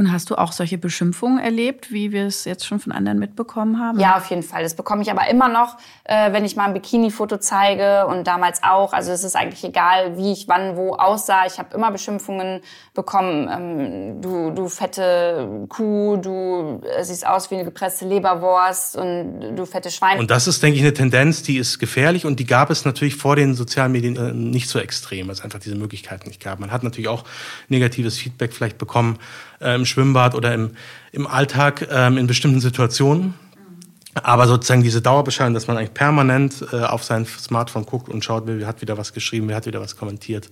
Und hast du auch solche Beschimpfungen erlebt, wie wir es jetzt schon von anderen mitbekommen haben? Ja, auf jeden Fall. Das bekomme ich aber immer noch, äh, wenn ich mal ein Bikini-Foto zeige und damals auch. Also es ist eigentlich egal, wie ich wann wo aussah. Ich habe immer Beschimpfungen bekommen. Ähm, du, du fette Kuh, du äh, siehst aus wie eine gepresste Leberwurst und du fette Schwein. Und das ist, denke ich, eine Tendenz, die ist gefährlich und die gab es natürlich vor den sozialen Medien äh, nicht so extrem, weil es einfach diese Möglichkeiten nicht gab. Man hat natürlich auch negatives Feedback vielleicht bekommen äh, im Schwimmbad oder im, im Alltag ähm, in bestimmten Situationen. Aber sozusagen diese Dauerbeschallung, dass man eigentlich permanent äh, auf sein Smartphone guckt und schaut, wer hat wieder was geschrieben, wer hat wieder was kommentiert,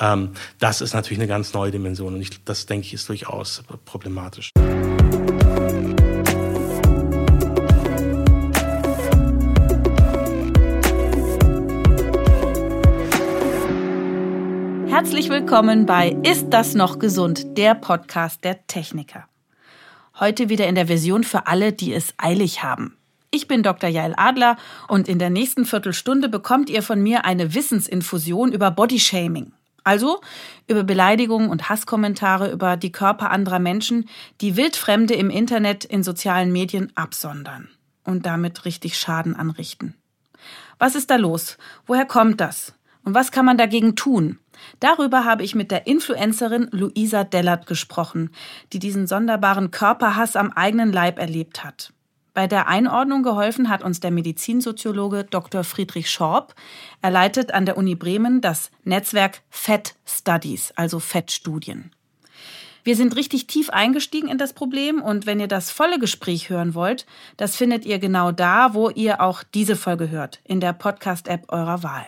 ähm, das ist natürlich eine ganz neue Dimension und ich, das denke ich ist durchaus problematisch. Herzlich willkommen bei Ist das noch gesund? Der Podcast der Techniker. Heute wieder in der Version für alle, die es eilig haben. Ich bin Dr. Jael Adler und in der nächsten Viertelstunde bekommt ihr von mir eine Wissensinfusion über Bodyshaming. Also über Beleidigungen und Hasskommentare über die Körper anderer Menschen, die Wildfremde im Internet in sozialen Medien absondern und damit richtig Schaden anrichten. Was ist da los? Woher kommt das? Und was kann man dagegen tun? Darüber habe ich mit der Influencerin Luisa Dellert gesprochen, die diesen sonderbaren Körperhass am eigenen Leib erlebt hat. Bei der Einordnung geholfen hat uns der Medizinsoziologe Dr. Friedrich Schorb. Er leitet an der Uni Bremen das Netzwerk Fett Studies, also Fettstudien. Wir sind richtig tief eingestiegen in das Problem und wenn ihr das volle Gespräch hören wollt, das findet ihr genau da, wo ihr auch diese Folge hört, in der Podcast-App eurer Wahl.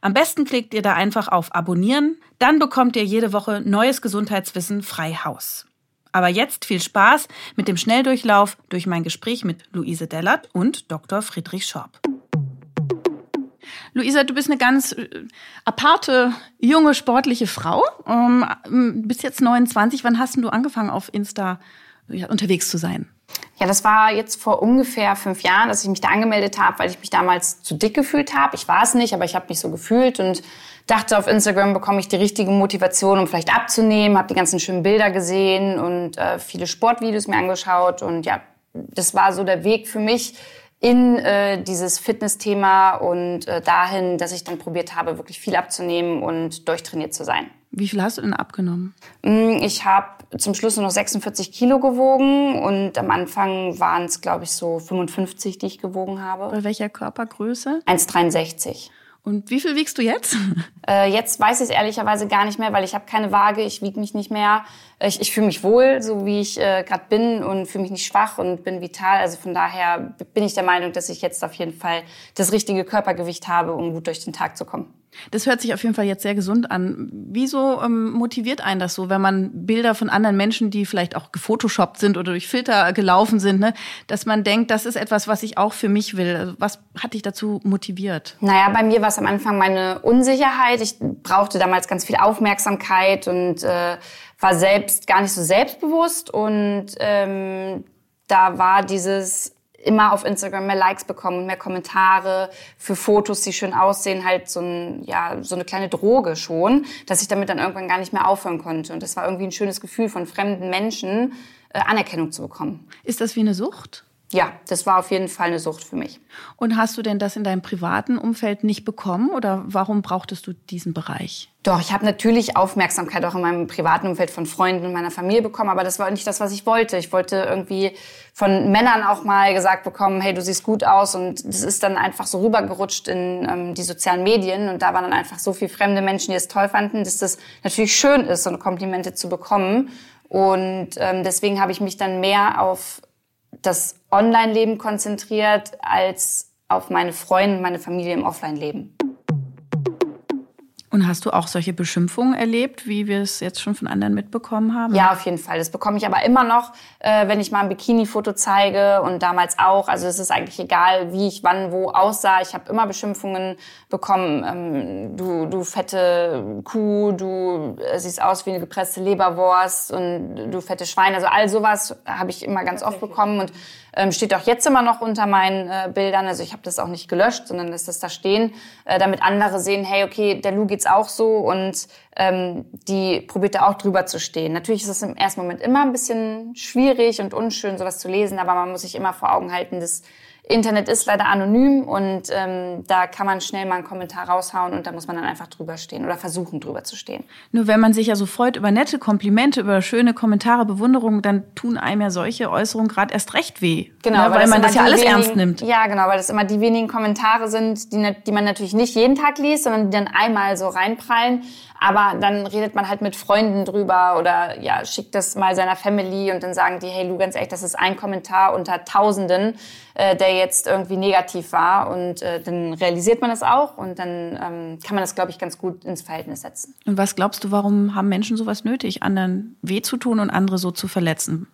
Am besten klickt ihr da einfach auf Abonnieren, dann bekommt ihr jede Woche neues Gesundheitswissen frei Haus. Aber jetzt viel Spaß mit dem Schnelldurchlauf durch mein Gespräch mit Luise Dellert und Dr. Friedrich Schorb. Luisa, du bist eine ganz äh, aparte, junge, sportliche Frau. Ähm, bist jetzt 29. Wann hast du angefangen, auf Insta unterwegs zu sein? Ja, das war jetzt vor ungefähr fünf Jahren, dass ich mich da angemeldet habe, weil ich mich damals zu dick gefühlt habe. Ich war es nicht, aber ich habe mich so gefühlt und dachte, auf Instagram bekomme ich die richtige Motivation, um vielleicht abzunehmen. Habe die ganzen schönen Bilder gesehen und äh, viele Sportvideos mir angeschaut. Und ja, das war so der Weg für mich in äh, dieses Fitnessthema und äh, dahin, dass ich dann probiert habe, wirklich viel abzunehmen und durchtrainiert zu sein. Wie viel hast du denn abgenommen? Mm, ich habe zum Schluss nur noch 46 Kilo gewogen und am Anfang waren es, glaube ich, so 55, die ich gewogen habe. Bei welcher Körpergröße? 1,63. Und wie viel wiegst du jetzt? Äh, jetzt weiß ich es ehrlicherweise gar nicht mehr, weil ich habe keine Waage, ich wiege mich nicht mehr. Ich, ich fühle mich wohl, so wie ich äh, gerade bin und fühle mich nicht schwach und bin vital. Also von daher bin ich der Meinung, dass ich jetzt auf jeden Fall das richtige Körpergewicht habe, um gut durch den Tag zu kommen. Das hört sich auf jeden Fall jetzt sehr gesund an. Wieso ähm, motiviert einen das so, wenn man Bilder von anderen Menschen, die vielleicht auch gefotoshoppt sind oder durch Filter gelaufen sind, ne, dass man denkt, das ist etwas, was ich auch für mich will? Also was hat dich dazu motiviert? Naja, bei mir war es am Anfang meine Unsicherheit. Ich brauchte damals ganz viel Aufmerksamkeit und äh, war selbst gar nicht so selbstbewusst. Und ähm, da war dieses immer auf Instagram mehr Likes bekommen und mehr Kommentare für Fotos, die schön aussehen, halt so, ein, ja, so eine kleine Droge schon, dass ich damit dann irgendwann gar nicht mehr aufhören konnte. Und das war irgendwie ein schönes Gefühl von fremden Menschen, äh, Anerkennung zu bekommen. Ist das wie eine Sucht? Ja, das war auf jeden Fall eine Sucht für mich. Und hast du denn das in deinem privaten Umfeld nicht bekommen oder warum brauchtest du diesen Bereich? Doch, ich habe natürlich Aufmerksamkeit auch in meinem privaten Umfeld von Freunden und meiner Familie bekommen, aber das war nicht das, was ich wollte. Ich wollte irgendwie von Männern auch mal gesagt bekommen, hey, du siehst gut aus und das ist dann einfach so rübergerutscht in ähm, die sozialen Medien und da waren dann einfach so viele fremde Menschen, die es toll fanden, dass das natürlich schön ist, so Komplimente zu bekommen. Und ähm, deswegen habe ich mich dann mehr auf das Online-Leben konzentriert als auf meine Freunde, meine Familie im Offline-Leben. Und hast du auch solche Beschimpfungen erlebt, wie wir es jetzt schon von anderen mitbekommen haben? Ja, auf jeden Fall. Das bekomme ich aber immer noch, äh, wenn ich mal ein Bikini-Foto zeige und damals auch. Also es ist eigentlich egal, wie ich wann wo aussah. Ich habe immer Beschimpfungen bekommen. Ähm, du, du fette Kuh, du äh, siehst aus wie eine gepresste Leberwurst und du fette Schwein. Also all sowas habe ich immer ganz oft bekommen und ähm, steht auch jetzt immer noch unter meinen äh, Bildern. Also ich habe das auch nicht gelöscht, sondern lässt das da stehen, äh, damit andere sehen, hey, okay, der geht geht's auch so und ähm, die probiert da auch drüber zu stehen. Natürlich ist es im ersten Moment immer ein bisschen schwierig und unschön, sowas zu lesen, aber man muss sich immer vor Augen halten, dass Internet ist leider anonym und ähm, da kann man schnell mal einen Kommentar raushauen und da muss man dann einfach drüber stehen oder versuchen drüber zu stehen. Nur wenn man sich ja so freut über nette Komplimente, über schöne Kommentare, Bewunderungen, dann tun einem ja solche Äußerungen gerade erst recht weh. Genau, ne? weil, das man das ja alles wenigen, ernst nimmt. Ja, genau, weil das immer die wenigen Kommentare sind, die, die man natürlich nicht jeden Tag liest, sondern die dann einmal so reinprallen. Aber dann redet man halt mit Freunden drüber oder ja, schickt das mal seiner Family und dann sagen die, hey Lu, ganz ehrlich, das ist ein Kommentar unter Tausenden, äh, der jetzt irgendwie negativ war. Und äh, dann realisiert man das auch und dann ähm, kann man das, glaube ich, ganz gut ins Verhältnis setzen. Und was glaubst du, warum haben Menschen sowas nötig, anderen weh zu tun und andere so zu verletzen?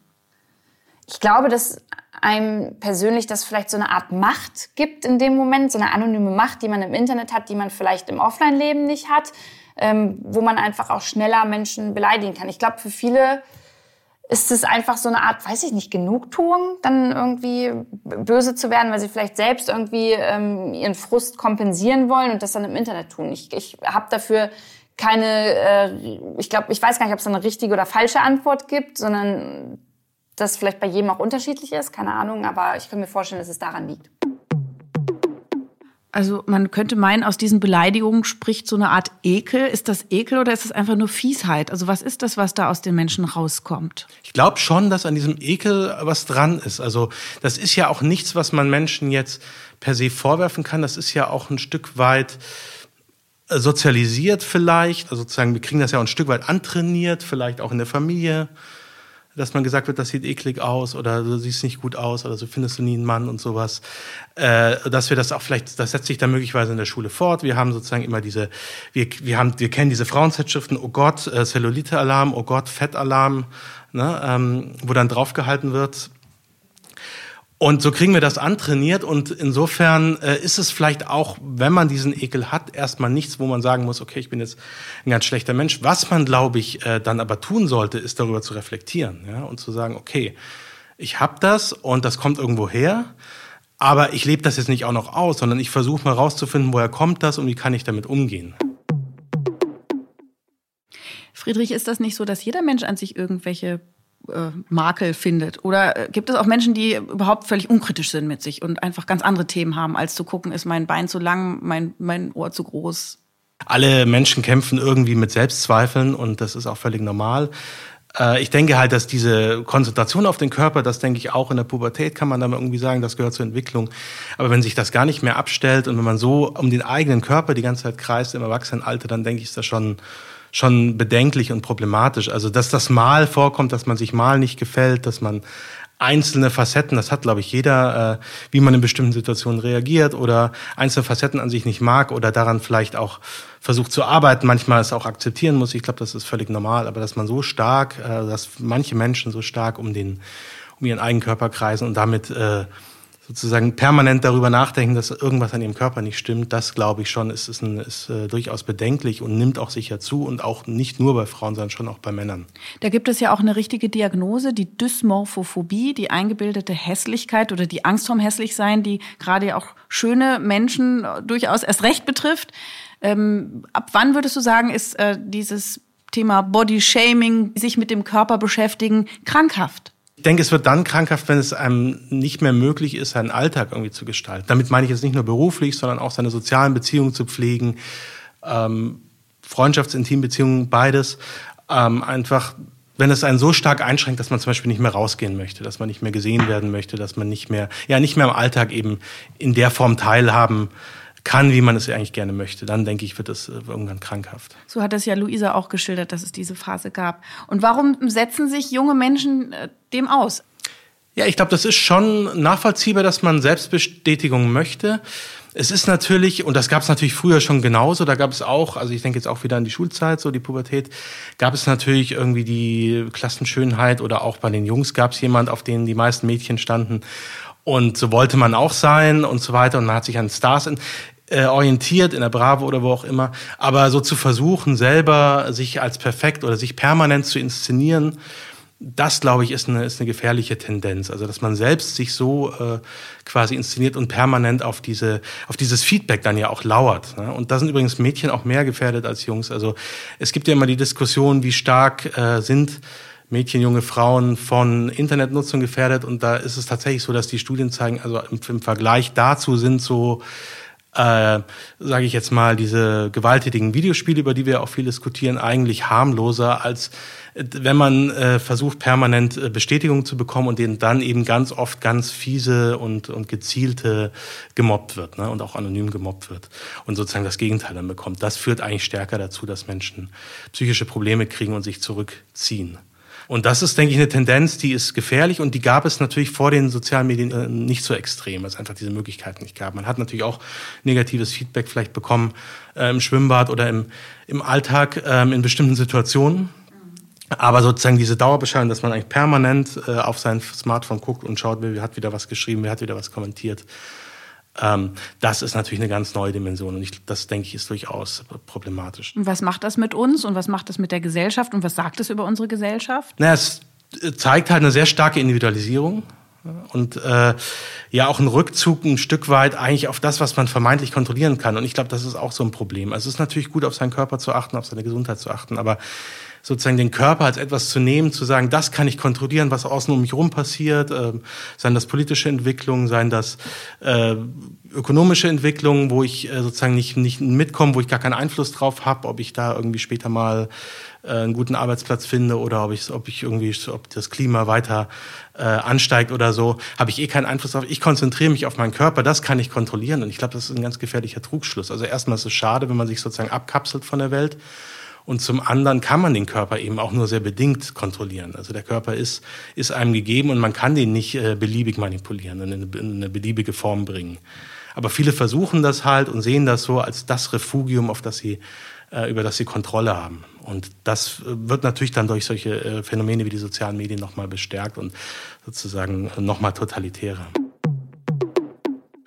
Ich glaube, dass einem persönlich das vielleicht so eine Art Macht gibt in dem Moment, so eine anonyme Macht, die man im Internet hat, die man vielleicht im Offline-Leben nicht hat ähm, wo man einfach auch schneller Menschen beleidigen kann. Ich glaube, für viele ist es einfach so eine Art, weiß ich nicht, Genugtuung, dann irgendwie böse zu werden, weil sie vielleicht selbst irgendwie ähm, ihren Frust kompensieren wollen und das dann im Internet tun. Ich, ich habe dafür keine, äh, ich glaube, ich weiß gar nicht, ob es eine richtige oder falsche Antwort gibt, sondern das vielleicht bei jedem auch unterschiedlich ist, keine Ahnung, aber ich kann mir vorstellen, dass es daran liegt. Also man könnte meinen, aus diesen Beleidigungen spricht so eine Art Ekel. Ist das Ekel oder ist es einfach nur Fiesheit? Also was ist das, was da aus den Menschen rauskommt? Ich glaube schon, dass an diesem Ekel was dran ist. Also das ist ja auch nichts, was man Menschen jetzt per se vorwerfen kann. Das ist ja auch ein Stück weit äh, sozialisiert vielleicht. Also sozusagen, wir kriegen das ja auch ein Stück weit antrainiert, vielleicht auch in der Familie dass man gesagt wird, das sieht eklig aus oder du siehst nicht gut aus oder so findest du nie einen Mann und sowas. Äh, dass wir das auch vielleicht, das setzt sich dann möglicherweise in der Schule fort. Wir haben sozusagen immer diese, wir, wir haben, wir kennen diese Frauenzeitschriften, oh Gott, äh, Cellulite-Alarm, oh Gott, Fettalarm, ne, ähm, wo dann draufgehalten wird, und so kriegen wir das antrainiert und insofern äh, ist es vielleicht auch, wenn man diesen Ekel hat, erstmal nichts, wo man sagen muss, okay, ich bin jetzt ein ganz schlechter Mensch. Was man, glaube ich, äh, dann aber tun sollte, ist darüber zu reflektieren ja, und zu sagen, okay, ich habe das und das kommt irgendwo her, aber ich lebe das jetzt nicht auch noch aus, sondern ich versuche mal rauszufinden, woher kommt das und wie kann ich damit umgehen. Friedrich, ist das nicht so, dass jeder Mensch an sich irgendwelche äh, Makel findet? Oder äh, gibt es auch Menschen, die überhaupt völlig unkritisch sind mit sich und einfach ganz andere Themen haben, als zu gucken, ist mein Bein zu lang, mein, mein Ohr zu groß? Alle Menschen kämpfen irgendwie mit Selbstzweifeln und das ist auch völlig normal. Äh, ich denke halt, dass diese Konzentration auf den Körper, das denke ich auch in der Pubertät, kann man dann irgendwie sagen, das gehört zur Entwicklung. Aber wenn sich das gar nicht mehr abstellt und wenn man so um den eigenen Körper die ganze Zeit kreist im Erwachsenenalter, dann denke ich, ist das schon schon bedenklich und problematisch. Also, dass das mal vorkommt, dass man sich mal nicht gefällt, dass man einzelne Facetten, das hat, glaube ich, jeder, äh, wie man in bestimmten Situationen reagiert oder einzelne Facetten an sich nicht mag oder daran vielleicht auch versucht zu arbeiten, manchmal es auch akzeptieren muss. Ich glaube, das ist völlig normal, aber dass man so stark, äh, dass manche Menschen so stark um den, um ihren eigenen Körper kreisen und damit äh, sozusagen permanent darüber nachdenken, dass irgendwas an ihrem Körper nicht stimmt, das glaube ich schon, ist, ist, ein, ist äh, durchaus bedenklich und nimmt auch sicher zu und auch nicht nur bei Frauen, sondern schon auch bei Männern. Da gibt es ja auch eine richtige Diagnose, die Dysmorphophobie, die eingebildete Hässlichkeit oder die Angst vorm Hässlichsein, die gerade auch schöne Menschen durchaus erst recht betrifft. Ähm, ab wann würdest du sagen, ist äh, dieses Thema Body Shaming, sich mit dem Körper beschäftigen, krankhaft? Ich denke, es wird dann krankhaft, wenn es einem nicht mehr möglich ist, seinen Alltag irgendwie zu gestalten. Damit meine ich jetzt nicht nur beruflich, sondern auch seine sozialen Beziehungen zu pflegen, ähm, Freundschafts-, Intimbeziehungen, beides. Ähm, einfach, wenn es einen so stark einschränkt, dass man zum Beispiel nicht mehr rausgehen möchte, dass man nicht mehr gesehen werden möchte, dass man nicht mehr, ja, nicht mehr am Alltag eben in der Form teilhaben kann, wie man es eigentlich gerne möchte, dann denke ich, wird es äh, irgendwann krankhaft. So hat es ja Luisa auch geschildert, dass es diese Phase gab. Und warum setzen sich junge Menschen äh, dem aus? Ja, ich glaube, das ist schon nachvollziehbar, dass man Selbstbestätigung möchte. Es ist natürlich, und das gab es natürlich früher schon genauso, da gab es auch, also ich denke jetzt auch wieder an die Schulzeit, so die Pubertät, gab es natürlich irgendwie die Klassenschönheit oder auch bei den Jungs gab es jemand, auf den die meisten Mädchen standen. Und so wollte man auch sein und so weiter. Und man hat sich an Stars äh, orientiert in der Bravo oder wo auch immer, aber so zu versuchen, selber sich als perfekt oder sich permanent zu inszenieren, das, glaube ich, ist eine, ist eine gefährliche Tendenz. Also, dass man selbst sich so äh, quasi inszeniert und permanent auf, diese, auf dieses Feedback dann ja auch lauert. Ne? Und da sind übrigens Mädchen auch mehr gefährdet als Jungs. Also, es gibt ja immer die Diskussion, wie stark äh, sind Mädchen, junge Frauen von Internetnutzung gefährdet. Und da ist es tatsächlich so, dass die Studien zeigen, also im, im Vergleich dazu sind so äh, sage ich jetzt mal, diese gewalttätigen Videospiele, über die wir auch viel diskutieren, eigentlich harmloser, als wenn man äh, versucht, permanent äh, Bestätigung zu bekommen und denen dann eben ganz oft ganz fiese und, und gezielte gemobbt wird ne? und auch anonym gemobbt wird und sozusagen das Gegenteil dann bekommt. Das führt eigentlich stärker dazu, dass Menschen psychische Probleme kriegen und sich zurückziehen. Und das ist, denke ich, eine Tendenz, die ist gefährlich und die gab es natürlich vor den sozialen Medien äh, nicht so extrem, weil es einfach diese Möglichkeiten nicht gab. Man hat natürlich auch negatives Feedback vielleicht bekommen äh, im Schwimmbad oder im, im Alltag äh, in bestimmten Situationen. Aber sozusagen diese Dauerbeschallung, dass man eigentlich permanent äh, auf sein Smartphone guckt und schaut, wer hat wieder was geschrieben, wer hat wieder was kommentiert, das ist natürlich eine ganz neue Dimension und ich, das, denke ich, ist durchaus problematisch. Und was macht das mit uns und was macht das mit der Gesellschaft und was sagt es über unsere Gesellschaft? Na, es zeigt halt eine sehr starke Individualisierung und äh, ja auch ein Rückzug ein Stück weit eigentlich auf das, was man vermeintlich kontrollieren kann. Und ich glaube, das ist auch so ein Problem. Also es ist natürlich gut, auf seinen Körper zu achten, auf seine Gesundheit zu achten, aber sozusagen den Körper als etwas zu nehmen, zu sagen, das kann ich kontrollieren, was außen um mich herum passiert, äh, seien das politische Entwicklungen, seien das äh, ökonomische Entwicklungen, wo ich äh, sozusagen nicht, nicht mitkomme, wo ich gar keinen Einfluss drauf habe, ob ich da irgendwie später mal äh, einen guten Arbeitsplatz finde oder ob ich, ob ich irgendwie, ob das Klima weiter äh, ansteigt oder so, habe ich eh keinen Einfluss drauf. Ich konzentriere mich auf meinen Körper, das kann ich kontrollieren und ich glaube, das ist ein ganz gefährlicher Trugschluss. Also erstmal ist es schade, wenn man sich sozusagen abkapselt von der Welt. Und zum anderen kann man den Körper eben auch nur sehr bedingt kontrollieren. Also der Körper ist, ist einem gegeben und man kann den nicht äh, beliebig manipulieren und in eine, in eine beliebige Form bringen. Aber viele versuchen das halt und sehen das so als das Refugium, auf das sie, äh, über das sie Kontrolle haben. Und das äh, wird natürlich dann durch solche äh, Phänomene wie die sozialen Medien nochmal bestärkt und sozusagen nochmal totalitärer.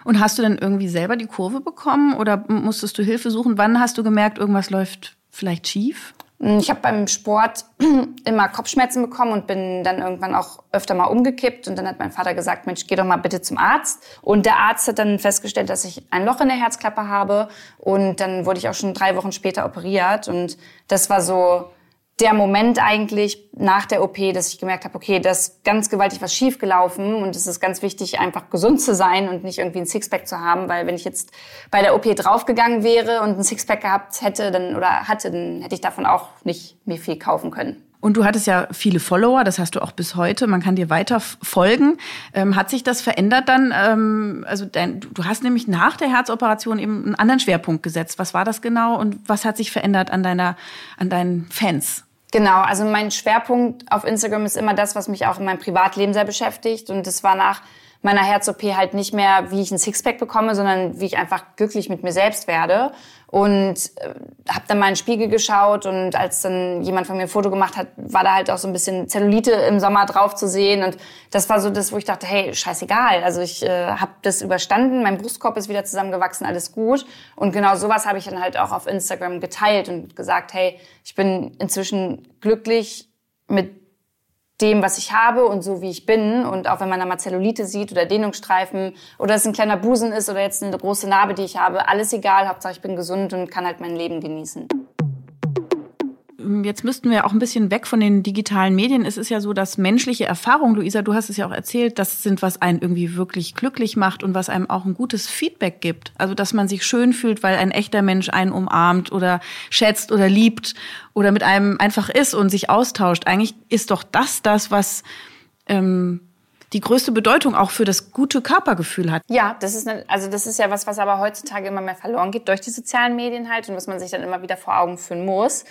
Und hast du denn irgendwie selber die Kurve bekommen oder musstest du Hilfe suchen? Wann hast du gemerkt, irgendwas läuft vielleicht schief? Mm, ich habe beim Sport immer Kopfschmerzen bekommen und bin dann irgendwann auch öfter mal umgekippt. Und dann hat mein Vater gesagt, Mensch, geh doch mal bitte zum Arzt. Und der Arzt hat dann festgestellt, dass ich ein Loch in der Herzklappe habe. Und dann wurde ich auch schon drei Wochen später operiert. Und das war so der Moment eigentlich nach der OP, dass ich gemerkt habe, okay, da ist ganz gewaltig was schiefgelaufen und es ist ganz wichtig, einfach gesund zu sein und nicht irgendwie ein Sixpack zu haben, weil wenn ich jetzt bei der OP draufgegangen wäre und ein Sixpack gehabt hätte dann oder hatte, dann hätte ich davon auch nicht mehr viel kaufen können. Und du hattest ja viele Follower, das hast du auch bis heute. Man kann dir weiter folgen. Ähm, hat sich das verändert dann? Ähm, also dein, du hast nämlich nach der Herzoperation eben einen anderen Schwerpunkt gesetzt. Was war das genau und was hat sich verändert an deiner, an deinen Fans? Genau, also mein Schwerpunkt auf Instagram ist immer das, was mich auch in meinem Privatleben sehr beschäftigt. Und das war nach meiner Herz-OP halt nicht mehr, wie ich ein Sixpack bekomme, sondern wie ich einfach glücklich mit mir selbst werde. Und äh, habe dann mal in den Spiegel geschaut und als dann jemand von mir ein Foto gemacht hat, war da halt auch so ein bisschen Zellulite im Sommer drauf zu sehen. Und das war so das, wo ich dachte, hey, scheißegal. Also ich äh, habe das überstanden, mein Brustkorb ist wieder zusammengewachsen, alles gut. Und genau sowas habe ich dann halt auch auf Instagram geteilt und gesagt, hey, ich bin inzwischen glücklich mit dem, was ich habe und so wie ich bin. Und auch wenn man da mal Zellulite sieht oder Dehnungsstreifen oder es ein kleiner Busen ist oder jetzt eine große Narbe, die ich habe, alles egal. Hauptsache ich bin gesund und kann halt mein Leben genießen. Jetzt müssten wir auch ein bisschen weg von den digitalen Medien. Es ist ja so, dass menschliche Erfahrungen, Luisa, du hast es ja auch erzählt, das sind, was einen irgendwie wirklich glücklich macht und was einem auch ein gutes Feedback gibt. Also, dass man sich schön fühlt, weil ein echter Mensch einen umarmt oder schätzt oder liebt oder mit einem einfach ist und sich austauscht. Eigentlich ist doch das das, was ähm, die größte Bedeutung auch für das gute Körpergefühl hat. Ja, das ist eine, also das ist ja was, was aber heutzutage immer mehr verloren geht durch die sozialen Medien halt und was man sich dann immer wieder vor Augen führen muss ähm,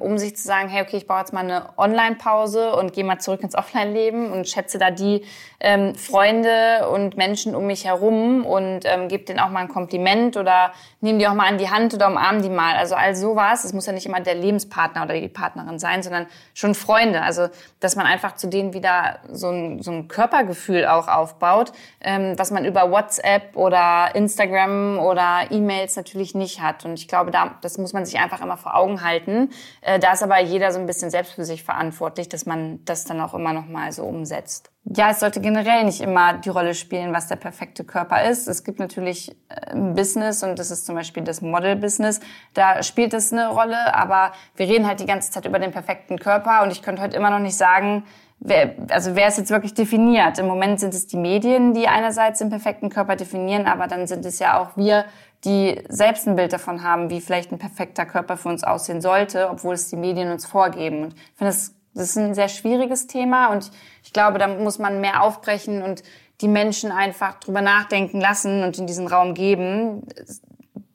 um sich zu sagen, hey, okay, ich baue jetzt mal eine Online-Pause und gehe mal zurück ins Offline-Leben und schätze da die ähm, Freunde und Menschen um mich herum und ähm, gebe denen auch mal ein Kompliment oder nehme die auch mal an die Hand oder umarme die mal. Also all sowas. Es muss ja nicht immer der Lebenspartner oder die Partnerin sein, sondern schon Freunde. Also dass man einfach zu denen wieder so ein, so ein Körpergefühl auch aufbaut, ähm, was man über WhatsApp oder Instagram oder E-Mails natürlich nicht hat. Und ich glaube, da, das muss man sich einfach immer vor Augen halten Äh, da ist aber jeder so ein bisschen selbst für sich verantwortlich, dass man das dann auch immer noch mal so umsetzt. Ja, es sollte generell nicht immer die Rolle spielen, was der perfekte Körper ist. Es gibt natürlich äh, ein Business und das ist zum Beispiel das Model-Business. Da spielt es eine Rolle, aber wir reden halt die ganze Zeit über den perfekten Körper und ich könnte heute immer noch nicht sagen, wer, also wer ist jetzt wirklich definiert? Im Moment sind es die Medien, die einerseits den perfekten Körper definieren, aber dann sind es ja auch wir, die selbst ein Bild davon haben, wie vielleicht ein perfekter Körper für uns aussehen sollte, obwohl es die Medien uns vorgeben. Und ich finde, das das ist ein sehr schwieriges Thema und ich glaube, da muss man mehr aufbrechen und die Menschen einfach drüber nachdenken lassen und in diesen Raum geben,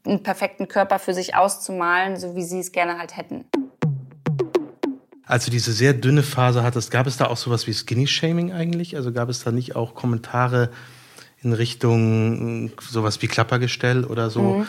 einen perfekten Körper für sich auszumalen, so wie sie es gerne halt hätten. Als du diese sehr dünne Phase hattest, gab es da auch sowas wie Skinny-Shaming eigentlich? Also gab es da nicht auch Kommentare in Richtung sowas wie Klappergestell oder so? Mhm.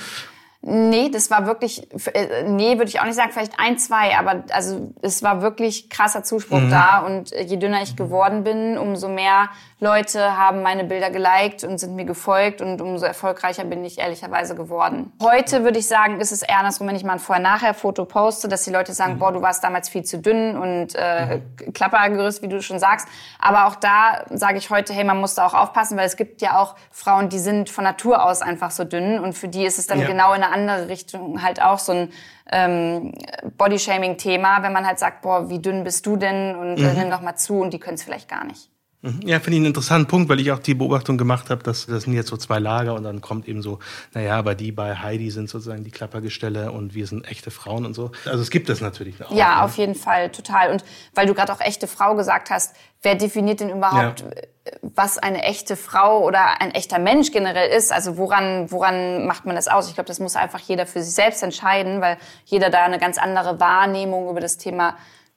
Nee, das war wirklich, äh, nee, würde ich auch nicht sagen, vielleicht ein, zwei, aber also es war wirklich krasser Zuspruch mhm. da und äh, je dünner ich geworden bin, umso mehr Leute haben meine Bilder geliked und sind mir gefolgt und umso erfolgreicher bin ich ehrlicherweise geworden. Heute würde ich sagen, ist es eher andersrum, wenn ich mal ein Vorher-Nachher-Foto poste, dass die Leute sagen, mhm. boah, du warst damals viel zu dünn und äh, mhm. Klappergerüst, wie du schon sagst. Aber auch da sage ich heute, hey, man muss da auch aufpassen, weil es gibt ja auch Frauen, die sind von Natur aus einfach so dünn und für die ist es dann ja. genau in eine andere Richtung halt auch so ein ähm, Bodyshaming-Thema, wenn man halt sagt, boah, wie dünn bist du denn und äh, mhm. nimm doch mal zu und die können es vielleicht gar nicht. Mhm. Ja, finde ich einen interessanten Punkt, weil ich auch die Beobachtung gemacht habe, dass das sind jetzt so zwei Lager und dann kommt eben so, naja, aber die bei Heidi sind sozusagen die Klappergestelle und wir sind echte Frauen und so. Also es gibt das natürlich auch. Ja, ne? auf jeden Fall, total. Und weil du gerade auch echte Frau gesagt hast, wer definiert denn überhaupt, ja. was eine echte Frau oder ein echter Mensch generell ist? Also woran, woran macht man das aus? Ich glaube, das muss einfach jeder für sich selbst entscheiden, weil jeder da eine ganz andere Wahrnehmung über das Thema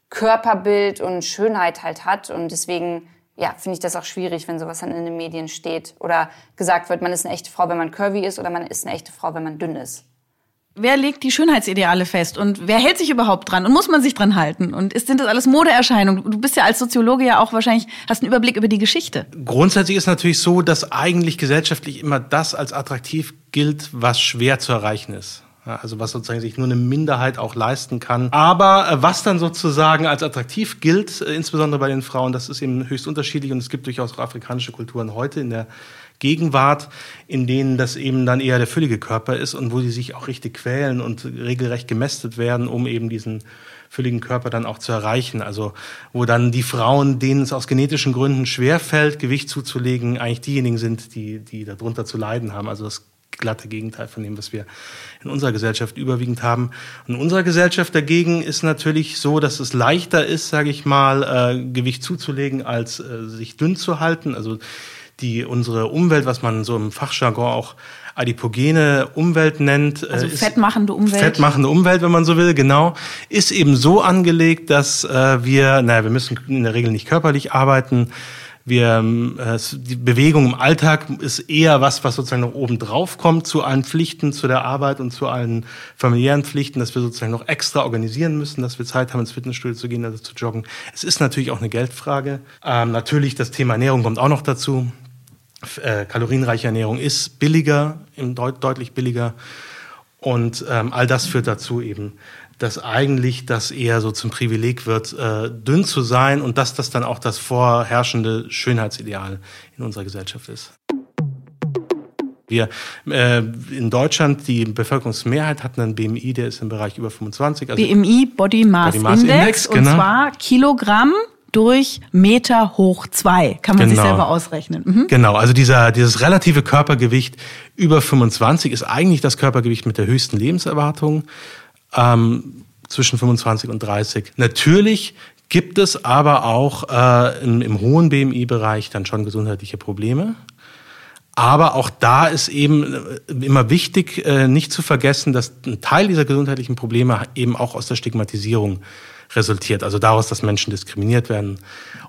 Körperbild und Schönheit halt hat und deswegen ja, finde ich das auch schwierig, wenn sowas dann in den Medien steht oder gesagt wird, man ist eine echte Frau, wenn man curvy ist oder man ist eine echte Frau, wenn man dünn ist. Wer legt die Schönheitsideale fest und wer hält sich überhaupt dran und muss man sich dran halten? Und ist, sind das alles Modeerscheinungen? Du bist ja als Soziologe ja auch wahrscheinlich, hast einen Überblick über die Geschichte. Grundsätzlich ist natürlich so, dass eigentlich gesellschaftlich immer das als attraktiv gilt, was schwer zu erreichen ist also was sozusagen sich nur eine Minderheit auch leisten kann. Aber äh, was dann sozusagen als attraktiv gilt, äh, insbesondere bei den Frauen, das ist eben höchst unterschiedlich und es gibt durchaus auch afrikanische Kulturen heute in der Gegenwart, in denen das eben dann eher der füllige Körper ist und wo sie sich auch richtig quälen und regelrecht gemästet werden, um eben diesen fülligen Körper dann auch zu erreichen. Also wo dann die Frauen, denen es aus genetischen Gründen schwerfällt, Gewicht zuzulegen, eigentlich diejenigen sind, die, die darunter zu leiden haben. Also das glatte Gegenteil von dem, was wir in unserer Gesellschaft überwiegend haben. Und in unserer Gesellschaft dagegen ist natürlich so, dass es leichter ist, sage ich mal, äh, Gewicht zuzulegen, als äh, sich dünn zu halten. Also die unsere Umwelt, was man so im Fachjargon auch adipogene Umwelt nennt. Äh, also fettmachende Umwelt. Fettmachende Umwelt, wenn man so will, genau. Ist eben so angelegt, dass äh, wir, naja, wir müssen in der Regel nicht körperlich arbeiten, wir, äh, die Bewegung im Alltag ist eher was, was sozusagen noch oben drauf kommt zu allen Pflichten, zu der Arbeit und zu allen familiären Pflichten, dass wir sozusagen noch extra organisieren müssen, dass wir Zeit haben, ins Fitnessstudio zu gehen, also zu joggen. Es ist natürlich auch eine Geldfrage. Ähm, natürlich das Thema Ernährung kommt auch noch dazu. Äh, kalorienreiche Ernährung ist billiger, deut deutlich billiger. Und ähm, all das führt dazu eben, dass eigentlich das eher so zum Privileg wird, äh, dünn zu sein und dass das dann auch das vorherrschende Schönheitsideal in unserer Gesellschaft ist. Wir äh, in Deutschland, die Bevölkerungsmehrheit hat einen BMI, der ist im Bereich über 25. Also BMI, Body Mass, Body Mass Index, Index genau. und zwar Kilogramm durch Meter hoch zwei, kann man genau. sich selber ausrechnen. Mhm. Genau, also dieser, dieses relative Körpergewicht über 25 ist eigentlich das Körpergewicht mit der höchsten Lebenserwartung ähm, zwischen 25 und 30. Natürlich gibt es aber auch äh, im, im hohen BMI-Bereich dann schon gesundheitliche Probleme. Aber auch da ist eben äh, immer wichtig, äh, nicht zu vergessen, dass ein Teil dieser gesundheitlichen Probleme eben auch aus der Stigmatisierung resultiert. Also daraus, dass Menschen diskriminiert werden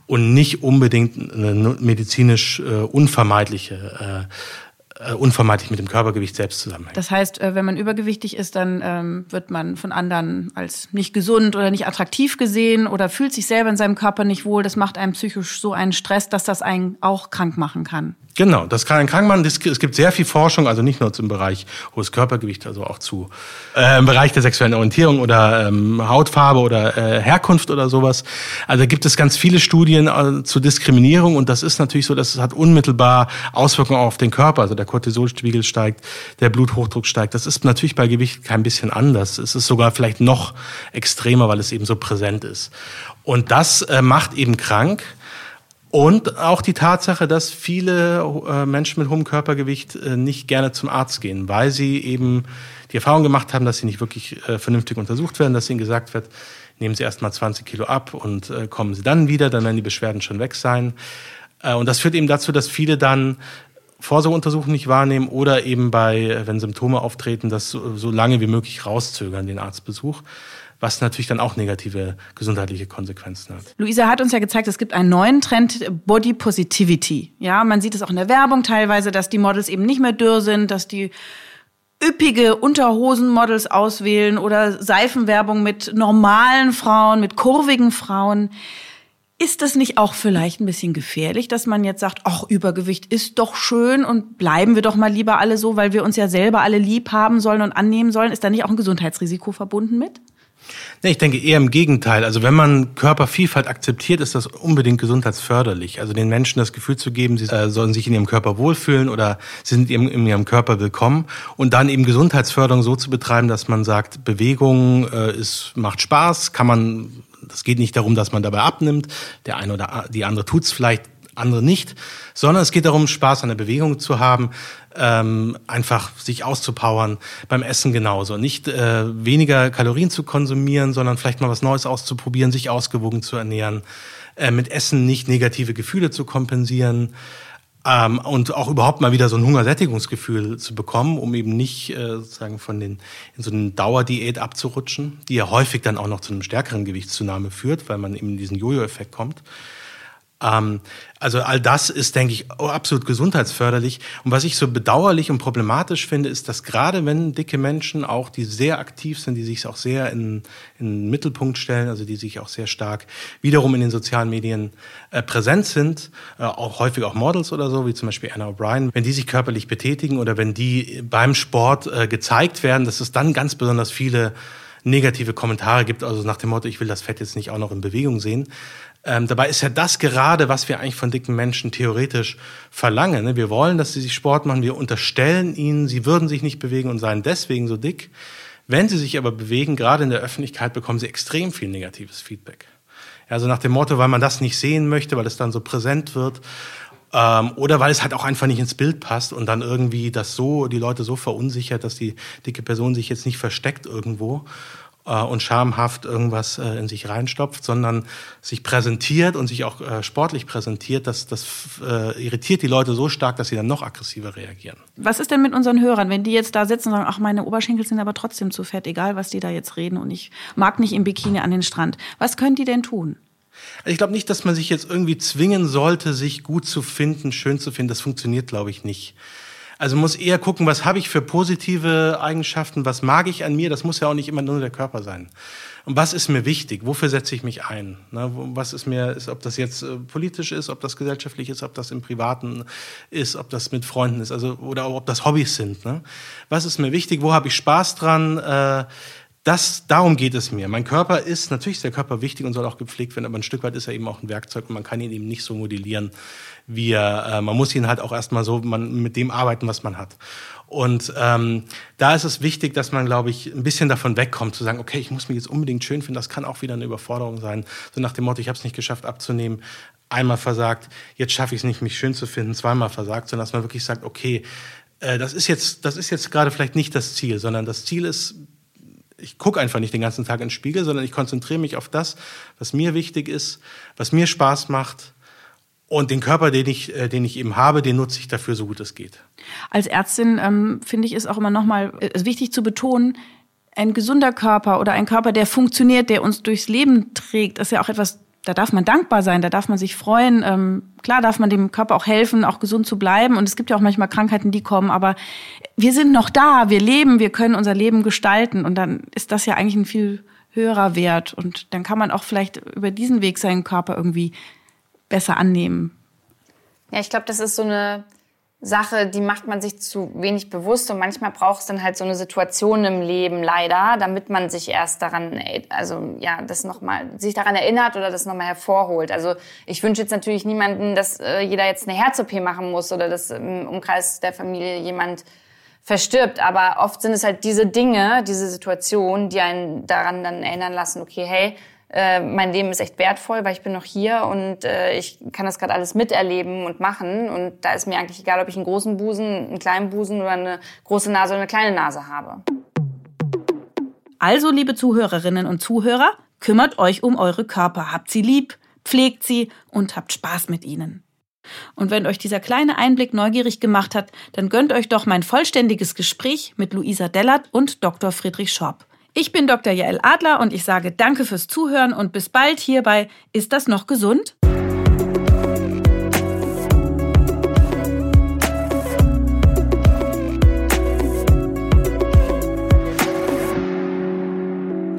und nicht unbedingt eine medizinisch äh, unvermeidliche äh, unvermeidlich mit dem Körpergewicht selbst zusammenhängt. Das heißt, äh, wenn man übergewichtig ist, dann ähm, wird man von anderen als nicht gesund oder nicht attraktiv gesehen oder fühlt sich selber in seinem Körper nicht wohl. Das macht einem psychisch so einen Stress, dass das einen auch krank machen kann. Genau, das kann, kann man, es gibt sehr viel Forschung, also nicht nur zum Bereich hohes Körpergewicht, also auch zu äh, im Bereich der sexuellen Orientierung oder ähm, Hautfarbe oder äh, Herkunft oder sowas. Also gibt es ganz viele Studien äh, zu Diskriminierung und das ist natürlich so, dass es hat unmittelbar Auswirkungen auf den Körper. Also der Cortisolspiegel steigt, der Bluthochdruck steigt. Das ist natürlich bei Gewicht kein bisschen anders. Es ist sogar vielleicht noch extremer, weil es eben so präsent ist. Und das äh, macht eben krank. Und auch die Tatsache, dass viele äh, Menschen mit hohem Körpergewicht äh, nicht gerne zum Arzt gehen, weil sie eben die Erfahrung gemacht haben, dass sie nicht wirklich äh, vernünftig untersucht werden, dass ihnen gesagt wird, nehmen Sie erst mal 20 Kilo ab und kommen Sie dann wieder, dann werden die Beschwerden schon weg sein. und das führt eben dazu, dass viele dann Vorsorgeuntersuchungen nicht wahrnehmen oder eben bei, wenn Symptome auftreten, das so, so lange wie möglich rauszögern, den Arztbesuch was natürlich dann auch negative gesundheitliche Konsequenzen hat. Luisa hat uns ja gezeigt, es gibt einen neuen Trend, Body Positivity. Ja, man sieht es auch in der Werbung teilweise, dass die Models eben nicht mehr dürr sind, dass die üppige Unterhosenmodels auswählen oder Seifenwerbung mit normalen Frauen, mit kurvigen Frauen. Ist das nicht auch vielleicht ein bisschen gefährlich, dass man jetzt sagt, ach, Übergewicht ist doch schön und bleiben wir doch mal lieber alle so, weil wir uns ja selber alle lieb haben sollen und annehmen sollen? Ist da nicht auch ein Gesundheitsrisiko verbunden mit? Nee, ich denke eher im Gegenteil. Also wenn man Körpervielfalt akzeptiert, ist das unbedingt gesundheitsförderlich. Also den Menschen das Gefühl zu geben, sie äh, sollen sich in ihrem Körper wohlfühlen oder sie sind in, in ihrem Körper willkommen und dann eben Gesundheitsförderung so zu betreiben, dass man sagt, Bewegung äh, ist, macht Spaß, kann man, das geht nicht darum, dass man dabei abnimmt, der eine oder die andere tut's vielleicht, andere nicht, sondern es geht darum, Spaß an der Bewegung zu haben, ähm, einfach sich auszupowern, beim Essen genauso. Nicht äh, weniger Kalorien zu konsumieren, sondern vielleicht mal was Neues auszuprobieren, sich ausgewogen zu ernähren, äh, mit Essen nicht negative Gefühle zu kompensieren. Ähm, und auch überhaupt mal wieder so ein Hungersättigungsgefühl zu bekommen, um eben nicht äh, sozusagen von den in so eine Dauerdiät abzurutschen, die ja häufig dann auch noch zu einem stärkeren Gewichtszunahme führt, weil man eben in diesen Jojo-Effekt kommt. Ähm, also all das ist, denke ich, absolut gesundheitsförderlich. Und was ich so bedauerlich und problematisch finde, ist, dass gerade wenn dicke Menschen auch, die sehr aktiv sind, die sich auch sehr in, in den Mittelpunkt stellen, also die sich auch sehr stark wiederum in den sozialen Medien äh, präsent sind, äh, auch häufig auch Models oder so, wie zum Beispiel Anna O'Brien, wenn die sich körperlich betätigen oder wenn die beim Sport äh, gezeigt werden, dass es dann ganz besonders viele negative Kommentare gibt, also nach dem Motto, ich will das Fett jetzt nicht auch noch in Bewegung sehen. Ähm, dabei ist ja das gerade, was wir eigentlich von dicken Menschen theoretisch verlangen. Ne? Wir wollen, dass sie sich Sport machen. Wir unterstellen ihnen, sie würden sich nicht bewegen und seien deswegen so dick. Wenn sie sich aber bewegen, gerade in der Öffentlichkeit, bekommen sie extrem viel negatives Feedback. Also nach dem Motto, weil man das nicht sehen möchte, weil es dann so präsent wird. Ähm, oder weil es halt auch einfach nicht ins Bild passt und dann irgendwie das so, die Leute so verunsichert, dass die dicke Person sich jetzt nicht versteckt irgendwo äh, und schamhaft irgendwas äh, in sich reinstopft, sondern sich präsentiert und sich auch äh, sportlich präsentiert, das, das äh, irritiert die Leute so stark, dass sie dann noch aggressiver reagieren. Was ist denn mit unseren Hörern, wenn die jetzt da sitzen und sagen, ach, meine Oberschenkel sind aber trotzdem zu fett, egal was die da jetzt reden und ich mag nicht im Bikini an den Strand. Was können die denn tun? Also ich glaube nicht, dass man sich jetzt irgendwie zwingen sollte, sich gut zu finden, schön zu finden. Das funktioniert, glaube ich, nicht. Also muss eher gucken, was habe ich für positive Eigenschaften, was mag ich an mir. Das muss ja auch nicht immer nur der Körper sein. Und was ist mir wichtig? Wofür setze ich mich ein? Ne, was ist mir, ist, ob das jetzt äh, politisch ist, ob das gesellschaftlich ist, ob das im Privaten ist, ob das mit Freunden ist, also oder ob das Hobbys sind. Ne? Was ist mir wichtig? Wo habe ich Spaß dran? Äh, das, darum geht es mir. Mein Körper ist, natürlich ist der Körper wichtig und soll auch gepflegt werden, aber ein Stück weit ist er eben auch ein Werkzeug und man kann ihn eben nicht so modellieren, wie er, äh, man muss ihn halt auch erstmal so man, mit dem arbeiten, was man hat. Und ähm, da ist es wichtig, dass man, glaube ich, ein bisschen davon wegkommt, zu sagen, okay, ich muss mich jetzt unbedingt schön finden, das kann auch wieder eine Überforderung sein. So nach dem Motto, ich habe es nicht geschafft abzunehmen, einmal versagt, jetzt schaffe ich es nicht, mich schön zu finden, zweimal versagt, sondern dass man wirklich sagt, okay, äh, das ist jetzt, das ist jetzt gerade vielleicht nicht das Ziel, sondern das Ziel ist, ich gucke einfach nicht den ganzen Tag ins Spiegel, sondern ich konzentriere mich auf das, was mir wichtig ist, was mir Spaß macht. Und den Körper, den ich, äh, den ich eben habe, den nutze ich dafür, so gut es geht. Als Ärztin ähm, finde ich es auch immer nochmal äh, wichtig zu betonen, ein gesunder Körper oder ein Körper, der funktioniert, der uns durchs Leben trägt, ist ja auch etwas da darf man dankbar sein, da darf man sich freuen. Ähm, klar darf man dem Körper auch helfen, auch gesund zu bleiben. Und es gibt ja auch manchmal Krankheiten, die kommen, aber wir sind noch da, wir leben, wir können unser Leben gestalten. Und dann ist das ja eigentlich ein viel höherer Wert. Und dann kann man auch vielleicht über diesen Weg seinen Körper irgendwie besser annehmen. Ja, ich glaube, das ist so eine Sache, die macht man sich zu wenig bewusst und manchmal braucht es dann halt so eine Situation im Leben leider, damit man sich erst daran, also ja, das noch mal sich daran erinnert oder das nochmal hervorholt. Also ich wünsche jetzt natürlich niemanden, dass äh, jeder jetzt eine Herz-OP machen muss oder dass im Umkreis der Familie jemand verstirbt, aber oft sind es halt diese Dinge, diese Situationen, die einen daran dann erinnern lassen, okay, hey, äh, mein Leben ist echt wertvoll, weil ich bin noch hier und äh, ich kann das gerade alles miterleben und machen. Und da ist mir eigentlich egal, ob ich einen großen Busen, einen kleinen Busen oder eine große Nase oder eine kleine Nase habe. Also, liebe Zuhörerinnen und Zuhörer, kümmert euch um eure Körper, habt sie lieb, pflegt sie und habt Spaß mit ihnen. Und wenn euch dieser kleine Einblick neugierig gemacht hat, dann gönnt euch doch mein vollständiges Gespräch mit Luisa Dellert und Dr. Friedrich Schorb. Ich bin Dr. Jael Adler und ich sage danke fürs Zuhören und bis bald hier bei Ist das noch gesund?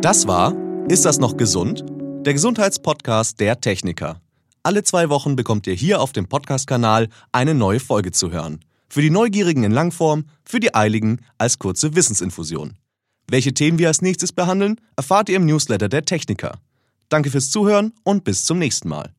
Das war Ist das noch gesund? Der Gesundheitspodcast der Techniker. Alle zwei Wochen bekommt ihr hier auf dem Podcast-Kanal eine neue Folge zu hören. Für die Neugierigen in Langform, für die Eiligen als kurze Wissensinfusion. Welche Themen wir als nächstes behandeln, erfahrt ihr im Newsletter der Techniker. Danke fürs Zuhören und bis zum nächsten Mal.